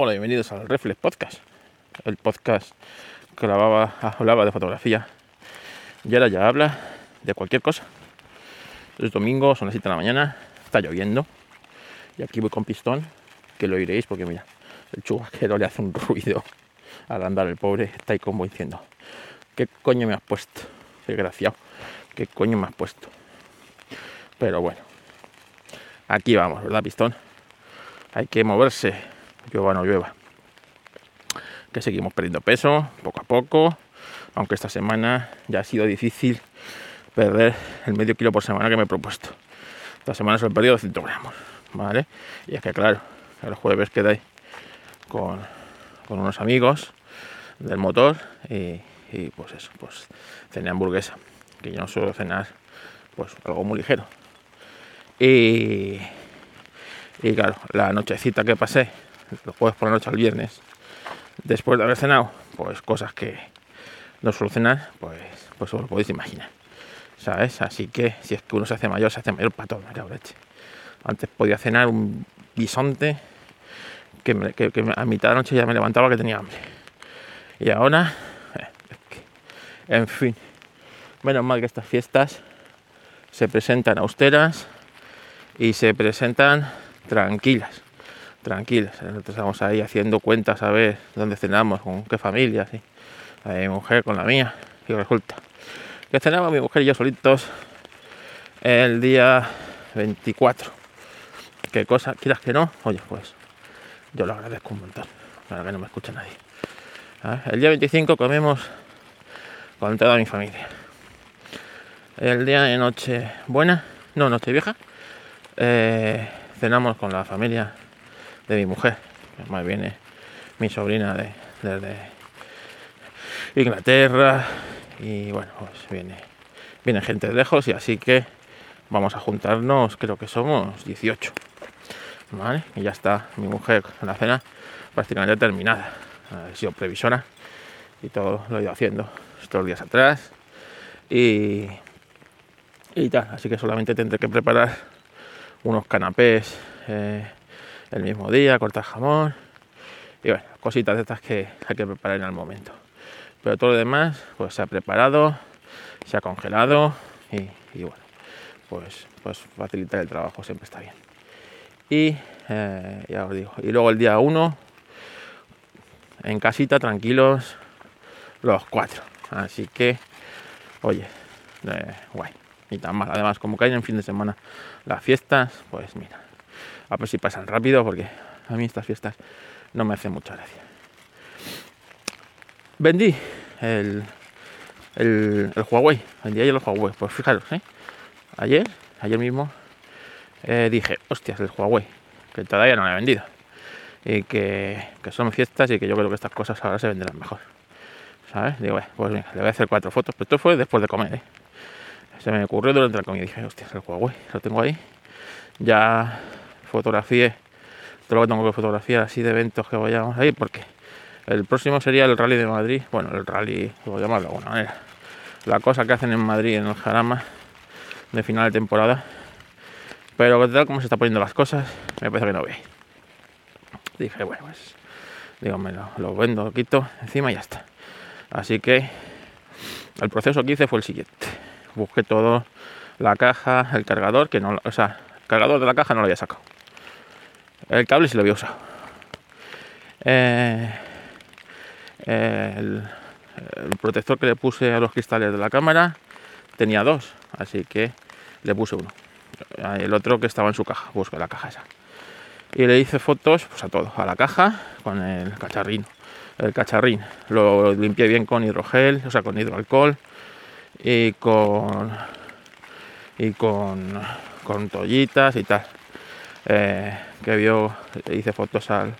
Hola, bienvenidos al Reflex Podcast, el podcast que hablaba, hablaba de fotografía y ahora ya habla de cualquier cosa. Es domingo, son las 7 de la mañana, está lloviendo y aquí voy con pistón, que lo oiréis porque mira, el chubasquero le hace un ruido al andar el pobre, está ahí como diciendo, ¿qué coño me has puesto? Desgraciado, ¿qué coño me has puesto? Pero bueno, aquí vamos, ¿verdad, pistón? Hay que moverse llueva no llueva. Que seguimos perdiendo peso poco a poco, aunque esta semana ya ha sido difícil perder el medio kilo por semana que me he propuesto. Esta semana solo he perdido 200 gramos, ¿vale? Y es que claro, el jueves quedé con, con unos amigos del motor y, y, pues eso, pues cené hamburguesa, que yo no suelo cenar pues algo muy ligero. Y, y claro, la nochecita que pasé los jueves por la noche al viernes, después de haber cenado, pues cosas que no cenar, pues, pues os lo podéis imaginar. ¿Sabes? Así que si es que uno se hace mayor, se hace mayor para todo, leche. Antes podía cenar un bisonte que, a mitad de la noche ya me levantaba que tenía hambre. Y ahora, eh, en fin, menos mal que estas fiestas se presentan austeras y se presentan tranquilas tranquilas. Nosotros estamos ahí haciendo cuentas a ver dónde cenamos, con qué familia, así. mi mujer con la mía. Y resulta que cenamos mi mujer y yo solitos el día 24. ¿Qué cosa? ¿Quieras que no? Oye, pues yo lo agradezco un montón. Para que no me escuche nadie. El día 25 comemos con toda mi familia. El día de noche buena, no, noche vieja, eh, cenamos con la familia de mi mujer, que más viene mi sobrina de, desde Inglaterra y bueno, pues viene, viene gente de lejos y así que vamos a juntarnos, creo que somos 18. ¿Vale? Y ya está mi mujer con la cena prácticamente terminada. Ha sido previsora y todo lo he ido haciendo estos días atrás. Y, y tal, así que solamente tendré que preparar unos canapés eh, el mismo día, cortar jamón y bueno, cositas de estas que hay que preparar en el momento. Pero todo lo demás, pues se ha preparado, se ha congelado y, bueno, pues, pues facilitar el trabajo siempre está bien. Y eh, ya os digo, y luego el día 1, en casita, tranquilos, los cuatro. Así que, oye, eh, guay, ni tan mal. Además, como caen en fin de semana las fiestas, pues mira, a ver si pasan rápido porque a mí estas fiestas no me hacen mucha gracia. Vendí el, el, Huawei, vendí ayer el Huawei, pues fijaros, ¿eh? ayer, ayer mismo eh, dije, hostias, el Huawei, que todavía no lo he vendido y que, son fiestas y que yo creo que estas cosas ahora se venderán mejor. ¿Sabes? Digo, pues venga, le voy a hacer cuatro fotos, pero esto fue después de comer, ¿eh? Se me ocurrió durante la comida dije, hostias, el Huawei, lo tengo ahí. Ya fotografié todo lo que tengo que fotografiar así de eventos que vayamos ahí, porque el próximo sería el rally de Madrid, bueno, el rally, voy a llamarlo de alguna la cosa que hacen en Madrid, en el Jarama, de final de temporada, pero tal como se están poniendo las cosas, me parece que no ve. Dije, bueno, pues, digo, me lo, vendo, lo quito encima y ya está. Así que el proceso que hice fue el siguiente. Busqué todo, la caja, el cargador, que no, o sea, el cargador de la caja no lo había sacado el cable sí lo había usado. Eh, el, protector que le puse a los cristales de la cámara tenía dos, así que le puse uno. El otro que estaba en su caja, busco la caja esa. Y le hice fotos pues, a todo, a la caja con el cacharrín. El cacharrín lo limpié bien con hidrogel, o sea, con hidroalcohol y con y con, con toallitas y tal. Eh, que vio, hice fotos al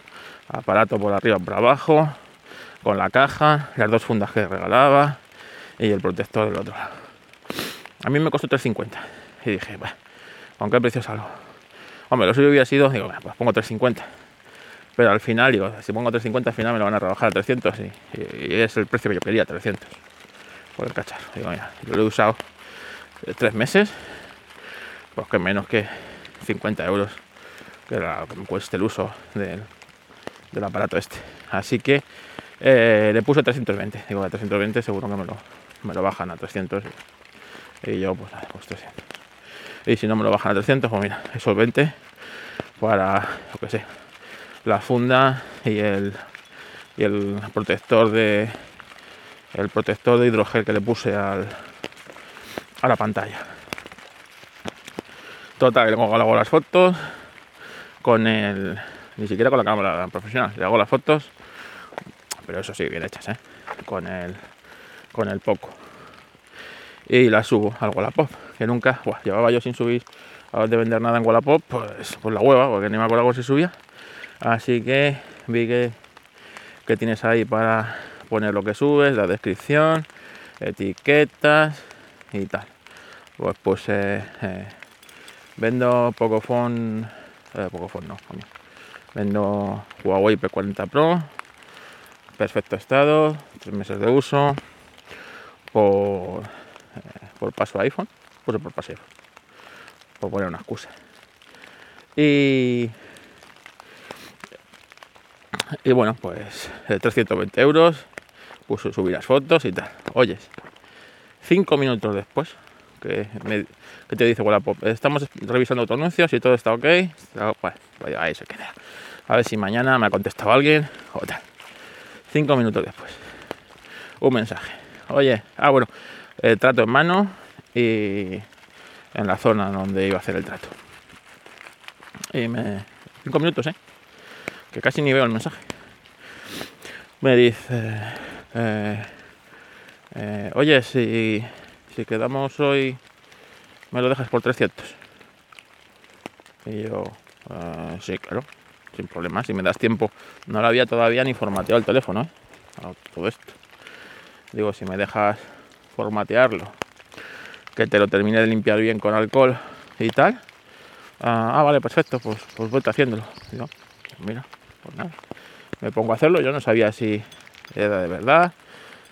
aparato por arriba por abajo, con la caja, las dos fundas que regalaba y el protector del otro lado. A mí me costó 3.50 y dije, ¿con qué precio salgo? Hombre, lo suyo hubiera sido, digo, pues pongo 3.50. Pero al final, digo, si pongo 3.50 al final me lo van a rebajar a 300 y, es el precio que yo quería, 300 por el cacharro. Digo, mira, yo lo he usado tres meses, pues que menos que 50 euros que, me cueste el uso del, del aparato este. Así que eh, le puse 320. Digo, a 320 seguro que me lo, me lo bajan a 300. Y yo, pues nada, pues 300. Y si no me lo bajan a 300, pues mira, esos 20 para, lo que sé, la funda y el, y el protector de el protector de hidrogel que le puse al, a la pantalla. Total, que le hago las fotos con el. Ni siquiera con la cámara profesional, le hago las fotos, pero eso sí, bien hechas, ¿eh? Con el, con el poco. Y las subo al Wallapop, que nunca, llevaba yo sin subir de vender nada en Wallapop, pues, pues la hueva, porque ni me acuerdo se subía. Así que vi que, que tienes ahí para poner lo que subes, la descripción, etiquetas y tal. Pues puse eh, vendo Pocophone, eh, Pocophone vendo Huawei P40 Pro, perfecto estado, tres meses de uso, por, eh, por paso iPhone, puse por paso por poner una excusa. Y y bueno, pues 320 euros, puso subir las fotos y tal. Oyes, cinco minutos después, que, te dice, bueno, pues, estamos revisando tu anuncios y todo está ok, pues, ahí se queda. A ver si mañana me ha contestado alguien o tal. Cinco minutos después, un mensaje. Oye, ah, bueno, el trato en mano y en la zona donde iba a hacer el trato. Y me. Cinco minutos, ¿eh? Que casi ni veo el mensaje. Me dice. Eh, eh, oye, si, si quedamos hoy, me lo dejas por 300. Y yo, eh, sí, claro, sin problema, si me das tiempo. No lo había todavía ni formateado el teléfono, ¿eh? todo esto. Digo, si me dejas formatearlo, que te lo termine de limpiar bien con alcohol y tal. Ah, ah vale, perfecto, pues, pues vuelta haciéndolo. Digo, mira, pues nada. Me pongo a hacerlo, yo no sabía si era de verdad,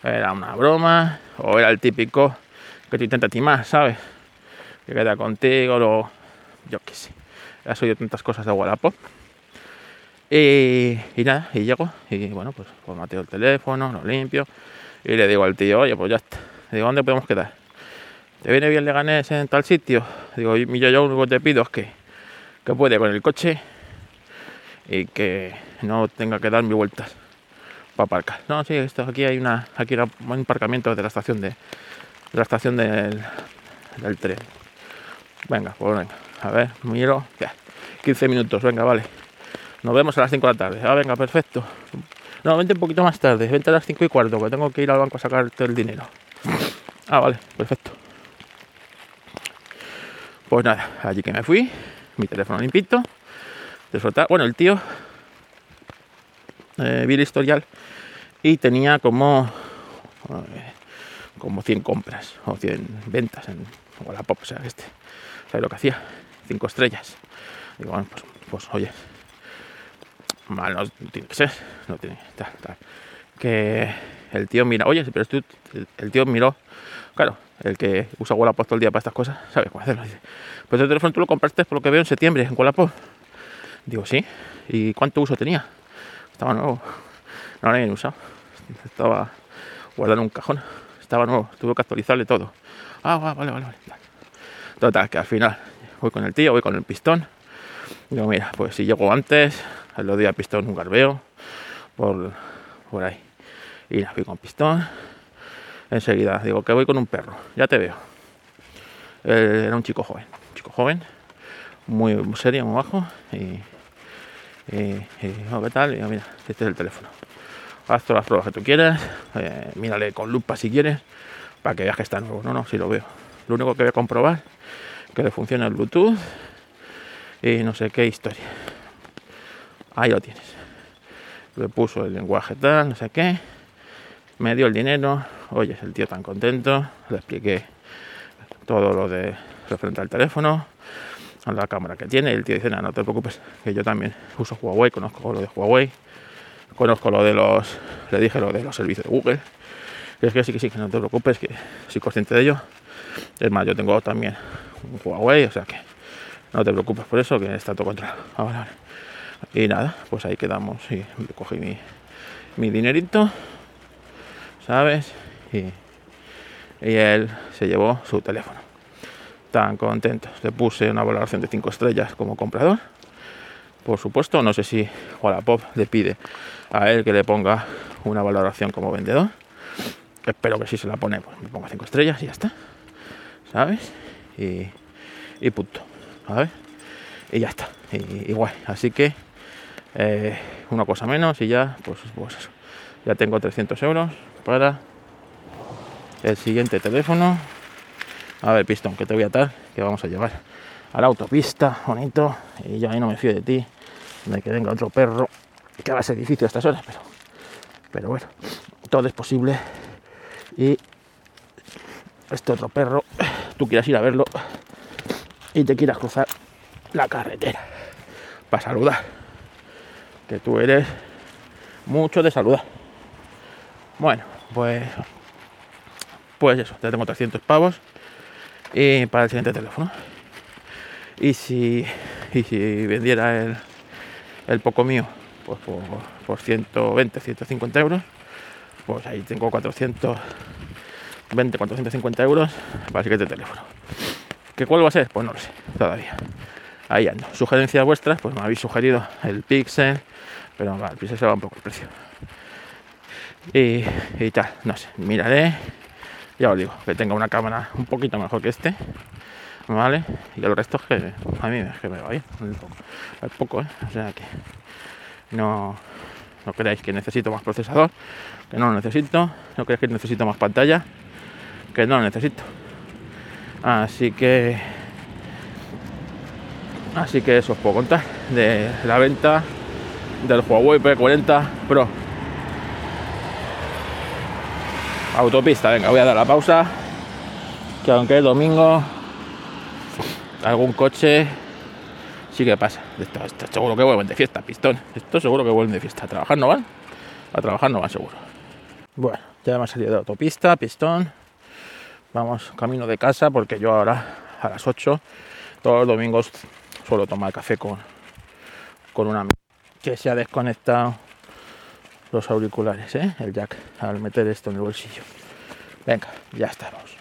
era una broma, o era el típico que te intenta timar, ¿sabes? Que queda contigo, lo, yo qué sé. He oído tantas cosas de Wallapop. Y, y, nada, y llego, y bueno, pues formateo el teléfono, lo limpio, y le digo al tío, oye, pues ya está. digo, ¿dónde podemos quedar? ¿Te viene bien Leganés en tal sitio? Digo, yo, yo lo único que te pido es que, que puede con el coche y que no tenga que dar mi vueltas para aparcar. No, sí, esto, aquí hay una, aquí un aparcamiento de la estación de, la estación del, tren. Venga, pues venga, a ver, miro, ya, 15 minutos, venga, vale. Nos vemos a las 5 de la tarde. Ah, venga, perfecto. No, vente un poquito más tarde, vente a las 5 y cuarto, que tengo que ir al banco a sacarte el dinero. Ah, vale, perfecto. Pues nada, allí que me fui, mi teléfono limpito. Bueno, el tío eh, vi el historial y tenía como eh, como 100 compras o 100 ventas en Wallapop, o sea, este, ¿sabes lo que hacía? 5 estrellas. Digo, bueno, pues, pues, oye, mal no tiene que ser, no tiene, tal, tal. Que el tío mira, oye, pero tú, el tío miró, claro, el que usa Wallapop todo el día para estas cosas, sabe cómo hacerlo. Dice, pues el teléfono tú lo compraste por lo que veo en septiembre en Wallapop. Digo, sí. ¿Y cuánto uso tenía? Estaba nuevo. No lo había usado. Estaba guardado en un cajón. Estaba nuevo. Tuve que actualizarle todo. Ah, vale, vale, vale. Total, que al final voy con el tío, voy con el pistón. Digo, mira, pues si llego antes, lo doy al pistón un garbeo por, por ahí. Y la fui con pistón. Enseguida digo que voy con un perro. Ya te veo. era un chico joven. chico joven. Muy, serio, muy bajo. Y y, ¿qué tal? Y mira, este es el teléfono. Haz todas las pruebas que tú quieras, eh, mírale con lupa si quieres, para que veas que está nuevo. No, no, si lo veo. Lo único que voy a comprobar que le funciona el Bluetooth y no sé qué historia. Ahí lo tienes. Le puso el lenguaje tal, no sé qué. Me dio el dinero. Oye, el tío tan contento. Le expliqué todo lo de referente al teléfono a la cámara que tiene. Y el tío dice, no te preocupes, que yo también uso Huawei, conozco lo de Huawei, conozco lo de los, le dije lo de los servicios de Google. Es que sí, que sí, que no te preocupes, que soy consciente de ello. Es más, yo tengo también un Huawei, o sea que no te preocupes por eso, que está todo controlado. Ah, Y nada, pues ahí quedamos y cogí mi, mi dinerito, ¿sabes? Y, y él se llevó su teléfono. Tan contentos. Le puse una valoración de 5 estrellas como comprador. Por supuesto, no sé si Wallapop le pide a él que le ponga una valoración como vendedor. Espero que si se la pone, pues me ponga 5 estrellas y ya está. ¿Sabes? Y, y punto. ¿Sabes? Y ya está. Guay. Así que eh, una cosa menos y ya, pues, pues eso. Ya tengo 300 euros para el siguiente teléfono. A ver, pistón, que te voy a atar, que vamos a llevar a la autopista, bonito. Y ya ahí no me fío de ti, de que venga otro perro, que va a ser difícil a estas horas, pero, pero bueno, todo es posible. Y este otro perro, tú quieras ir a verlo y te quieras cruzar la carretera para saludar. Que tú eres mucho de saludar. Bueno, pues pues eso, ya tengo 300 pavos y para el siguiente teléfono. Y si, y si vendiera el, el poco mío pues por, por 120, 150 euros, pues ahí tengo 420, 450 euros para el siguiente teléfono. ¿Qué cuál va a ser? Pues no lo sé, todavía. Ahí ando. Sugerencias vuestras, pues me habéis sugerido el Pixel, pero el Pixel se va un poco el precio. Y, y tal, no sé, miraré ya os digo, que tenga una cámara un poquito mejor que este, ¿vale? Y el resto es que a mí me va bien, es poco, ¿eh? O sea que no, no creáis que necesito más procesador, que no lo necesito, no creáis que necesito más pantalla, que no lo necesito. Así que así que eso os puedo contar de la venta del Huawei P40 Pro autopista, venga, voy a dar la pausa. Que aunque es domingo, algún coche sí que pasa. Esto, seguro que vuelven de fiesta, pistón. Esto seguro que vuelven de fiesta. A trabajar no van. A trabajar no van seguro. Bueno, ya hemos salido de autopista, pistón. Vamos camino de casa porque yo ahora a las 8 todos los domingos suelo tomar café con, con una que se ha desconectado los auriculares, ¿eh? el jack, al meter esto en el bolsillo. Venga, ya estamos.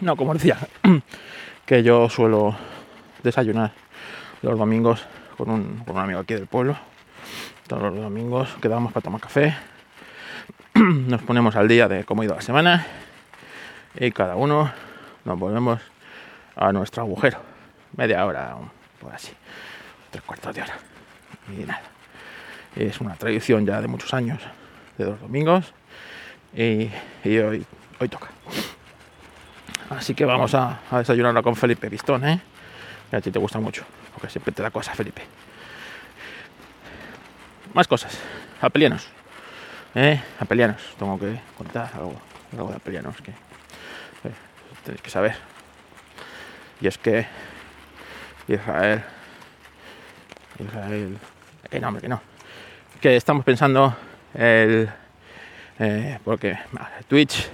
No, como decía, que yo suelo desayunar los domingos con un, con un amigo aquí del pueblo. Todos los domingos quedamos para tomar café. Nos ponemos al día de cómo ha ido la semana y cada uno nos volvemos a nuestro agujero. Media hora, por así, tres cuartos de hora. Y nada es una tradición ya de muchos años, de los domingos, y, hoy, hoy toca. Así que vamos a, a desayunarlo con Felipe Pistón, ¿eh? Que a ti te gusta mucho, porque siempre te da cosas, Felipe. Más cosas, apelianos. ¿Eh? Apelianos, tengo que contar algo, algo de apelianos que eh, tenéis que saber. Y es que Israel, Israel, que no, hombre, que no que estamos pensando el eh, porque Twitch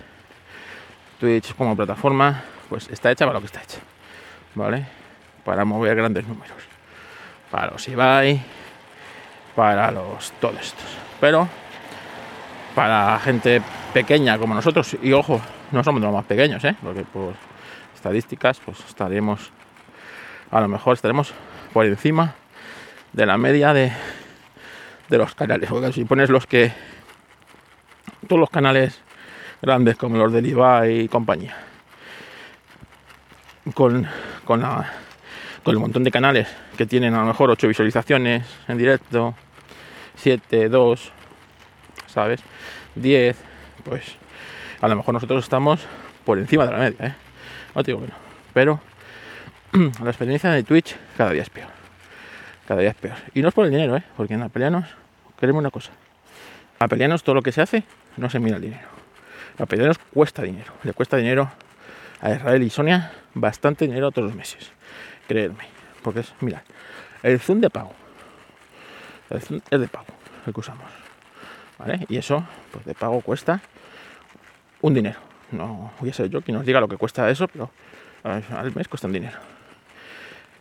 Twitch como plataforma pues está hecha para lo que está hecha vale para mover grandes números para los Ibai para los todos estos pero para gente pequeña como nosotros y ojo no somos los más pequeños ¿eh? porque por estadísticas pues estaremos a lo mejor estaremos por encima de la media de de los canales. Porque si pones los que. Todos los canales grandes como los del IVA y compañía. Con, con, la, con el montón de canales que tienen a lo mejor 8 visualizaciones en directo, 7, 2, ¿sabes? 10, pues a lo mejor nosotros estamos por encima de la media, ¿eh? No te digo que no. Pero la experiencia de Twitch cada día es peor. Cada día es peor. Y no es por el dinero, ¿eh? Porque en Apelianos queremos una cosa. A todo lo que se hace no se mira el dinero. A cuesta dinero. Le cuesta dinero a Israel y Sonia bastante dinero todos los meses. Creedme. Porque es, mira, el Zoom de pago. El Zoom es de pago, el que usamos. ¿Vale? Y eso, pues de pago cuesta un dinero. No voy a ser yo quien nos diga lo que cuesta eso, pero al mes cuesta un dinero.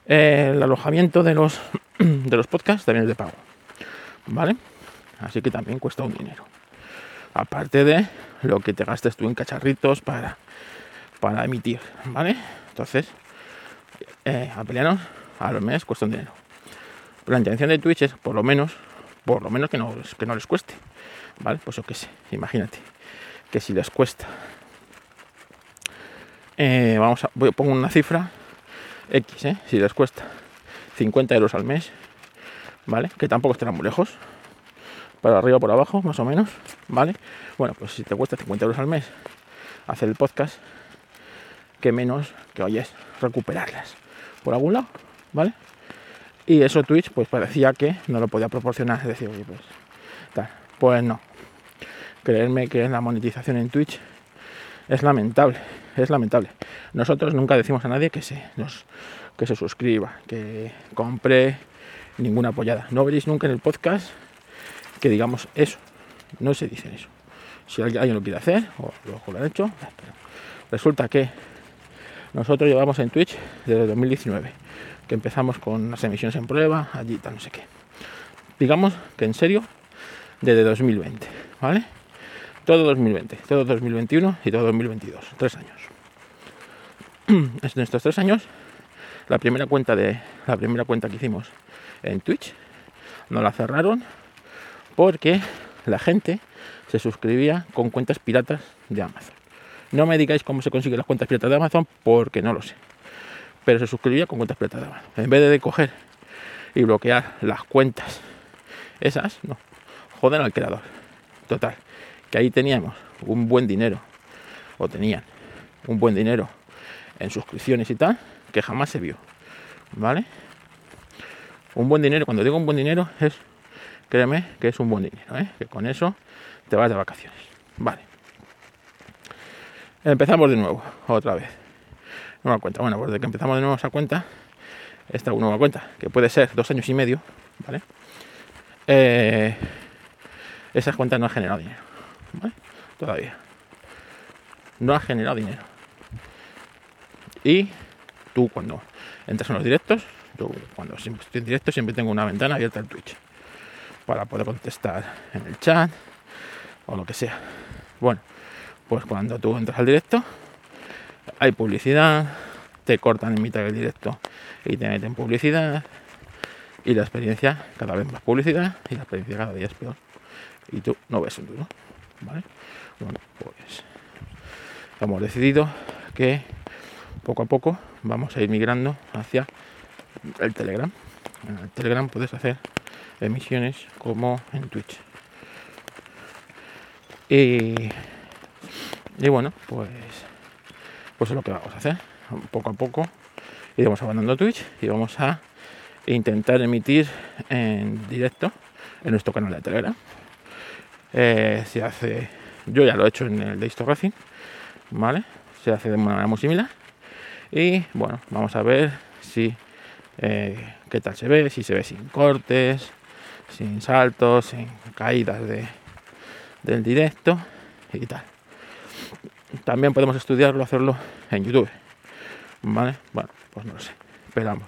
El alojamiento de los, de los podcasts también es de pago, ¿vale? Así que también cuesta un dinero. Aparte de lo que te gastes tú en cacharritos para, para emitir, ¿vale? Entonces, eh, a pelearnos a los meses cuesta un dinero. la intención de Twitch es por lo menos, por lo menos que no, que no les cueste. ¿Vale? Pues yo qué sé, imagínate que si les cuesta. Eh, vamos a voy, pongo una cifra X, ¿eh? si les cuesta 50 euros al mes, ¿vale? Que tampoco estarán muy lejos, para arriba o por abajo, más o menos, ¿vale? Bueno, pues si te cuesta 50 euros al mes hacer el podcast, que menos que oyes recuperarlas por algún lado, ¿vale? Y eso Twitch pues parecía que no lo podía proporcionar, es decir, pues tal. Pues no. Creerme que la monetización en Twitch es lamentable, es lamentable. Nosotros nunca decimos a nadie que se nos que se suscriba, que compre ninguna apoyada. No veréis nunca en el podcast que digamos eso. No se dice eso. Si alguien lo quiere hacer, o lo, han hecho, resulta que nosotros llevamos en Twitch desde 2019, que empezamos con las emisiones en prueba, allí tal, no sé qué. Digamos que en serio, desde 2020, ¿vale? Todo 2020, todo 2021 y todo 2022, tres años. En estos tres años, la primera cuenta de la primera cuenta que hicimos en Twitch nos la cerraron porque la gente se suscribía con cuentas piratas de Amazon. No me digáis cómo se consiguen las cuentas piratas de Amazon porque no lo sé. Pero se suscribía con cuentas piratas de Amazon. En vez de coger y bloquear las cuentas esas, no. Joden al creador. Total. Que ahí teníamos un buen dinero. O tenían un buen dinero en suscripciones y tal. Que jamás se vio. ¿Vale? Un buen dinero. Cuando digo un buen dinero es. Créeme que es un buen dinero. ¿eh? Que con eso te vas de vacaciones. Vale. Empezamos de nuevo, otra vez. Nueva cuenta. Bueno, pues desde que empezamos de nuevo esa cuenta, esta nueva cuenta, que puede ser dos años y medio, ¿vale? Eh, esa cuenta no ha generado dinero. Todavía. No ha generado dinero. Y tú cuando entras en los directos, yo cuando siempre estoy en directo siempre tengo una ventana abierta en Twitch para poder contestar en el chat o lo que sea. Bueno, pues cuando tú entras al directo, hay publicidad, te cortan en mitad del directo y te meten publicidad. Y la experiencia, cada vez más publicidad, y la experiencia cada día es peor. Y tú no ves un duro. ¿Vale? Bueno, pues hemos decidido que poco a poco vamos a ir migrando hacia el Telegram. En el Telegram puedes hacer emisiones como en Twitch. Y y bueno, pues, pues es lo que vamos a hacer. Poco a poco iremos abandonando Twitch y vamos a intentar emitir en directo en nuestro canal de Telegram. Eh, se hace, yo ya lo he hecho en el de Racing, ¿vale? Se hace de una manera muy similar. Y bueno, vamos a ver si eh, qué tal se ve, si se ve sin cortes, sin saltos, sin caídas de, del directo y tal. También podemos estudiarlo, hacerlo en YouTube. ¿Vale? Bueno, pues no lo sé. Esperamos.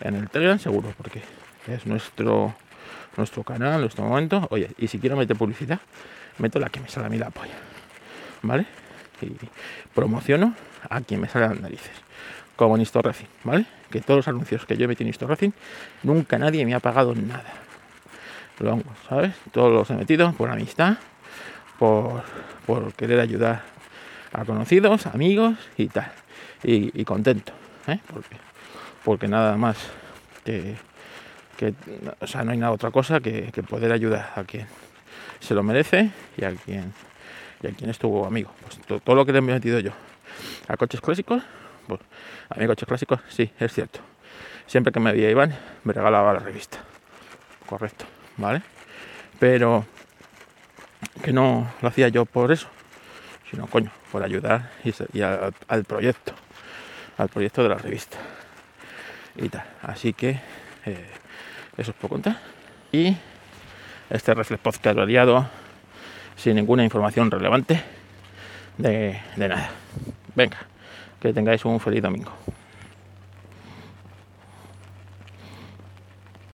En el Telegram seguro, porque es nuestro nuestro canal, nuestro momento. Oye, y si quiero meter publicidad, meto la que me sale a mí la polla. ¿Vale? Y promociono a quien me sale las narices. Como en Racing, ¿vale? Que todos los anuncios que yo he metido en Racing, nunca nadie me ha pagado nada. Lo ¿sabes? Todos los he metido por amistad, por, por querer ayudar a conocidos, amigos y tal. Y, contento, ¿eh? porque, porque nada más que, o sea, no hay nada otra cosa que, poder ayudar a quien se lo merece y a quien, y a quien estuvo amigo. Pues todo, lo que le he metido yo a coches clásicos, pues a mí coches clásicos, sí, es cierto. Siempre que me veía Iván, me regalaba la revista. Correcto, ¿vale? Pero que no lo hacía yo por eso, sino coño, por ayudar y, al proyecto, al proyecto de la revista y tal. Así que eh, eso os puedo contar. Y este Reflex Podcast variado, sin ninguna información relevante de, de nada. Venga, que tengáis un feliz domingo.